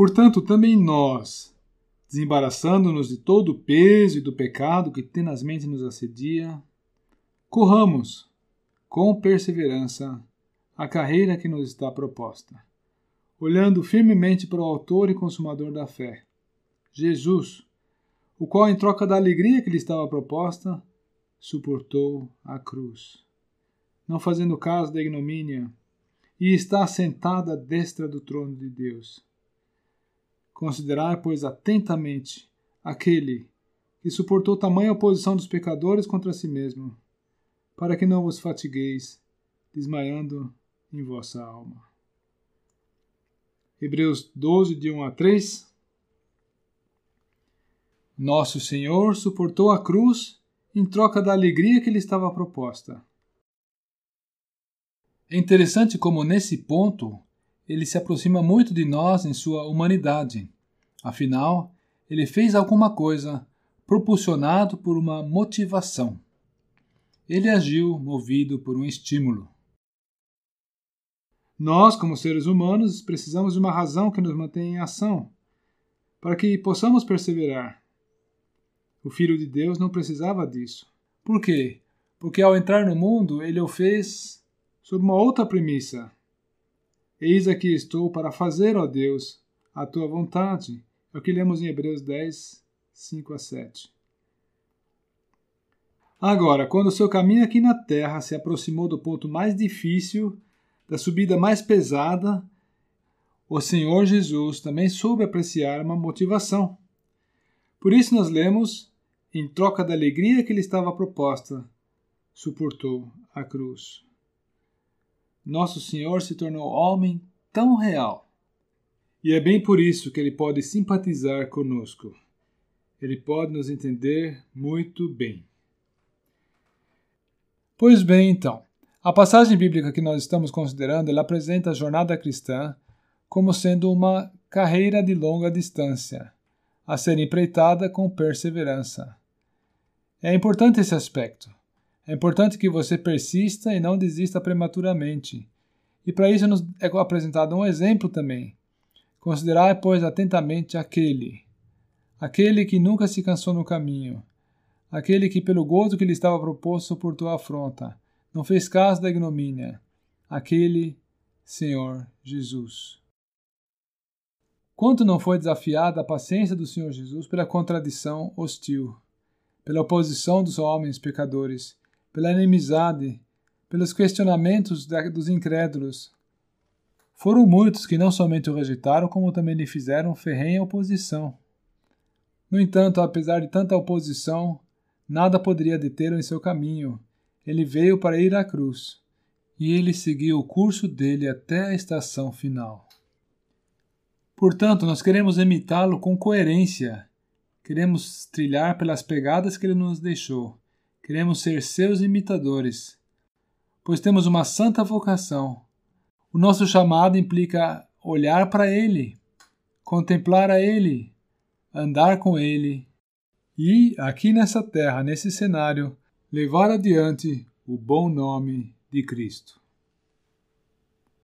Portanto, também nós, desembaraçando-nos de todo o peso e do pecado que tenazmente nos assedia, corramos com perseverança a carreira que nos está proposta, olhando firmemente para o Autor e Consumador da fé, Jesus, o qual, em troca da alegria que lhe estava proposta, suportou a cruz, não fazendo caso da ignomínia, e está sentado à destra do trono de Deus. Considerai, pois, atentamente aquele que suportou tamanha oposição dos pecadores contra si mesmo, para que não vos fatigueis, desmaiando em vossa alma. Hebreus 12, de 1 a 3. Nosso Senhor suportou a cruz em troca da alegria que lhe estava proposta. É interessante como, nesse ponto, ele se aproxima muito de nós em sua humanidade. Afinal, ele fez alguma coisa propulsionado por uma motivação. Ele agiu movido por um estímulo. Nós, como seres humanos, precisamos de uma razão que nos mantenha em ação, para que possamos perseverar. O Filho de Deus não precisava disso. Por quê? Porque ao entrar no mundo, ele o fez sob uma outra premissa. Eis aqui estou para fazer, ó Deus, a tua vontade. É o que lemos em Hebreus 10, 5 a 7. Agora, quando o seu caminho aqui na Terra se aproximou do ponto mais difícil, da subida mais pesada, o Senhor Jesus também soube apreciar uma motivação. Por isso nós lemos, em troca da alegria que lhe estava proposta, suportou a cruz nosso Senhor se tornou homem tão real. E é bem por isso que ele pode simpatizar conosco. Ele pode nos entender muito bem. Pois bem, então, a passagem bíblica que nós estamos considerando, ela apresenta a jornada cristã como sendo uma carreira de longa distância, a ser empreitada com perseverança. É importante esse aspecto. É importante que você persista e não desista prematuramente. E para isso nos é apresentado um exemplo também. Considerai, pois, atentamente aquele, aquele que nunca se cansou no caminho, aquele que, pelo gozo que lhe estava proposto, suportou a afronta, não fez caso da ignomínia, aquele Senhor Jesus. Quanto não foi desafiada a paciência do Senhor Jesus pela contradição hostil, pela oposição dos homens pecadores, pela inimizade, pelos questionamentos dos incrédulos. Foram muitos que não somente o rejeitaram, como também lhe fizeram ferrenha oposição. No entanto, apesar de tanta oposição, nada poderia detê-lo em seu caminho. Ele veio para ir à cruz, e ele seguiu o curso dele até a estação final. Portanto, nós queremos imitá-lo com coerência. Queremos trilhar pelas pegadas que ele nos deixou. Queremos ser seus imitadores, pois temos uma santa vocação. O nosso chamado implica olhar para Ele, contemplar a Ele, andar com Ele e, aqui nessa terra, nesse cenário, levar adiante o bom nome de Cristo.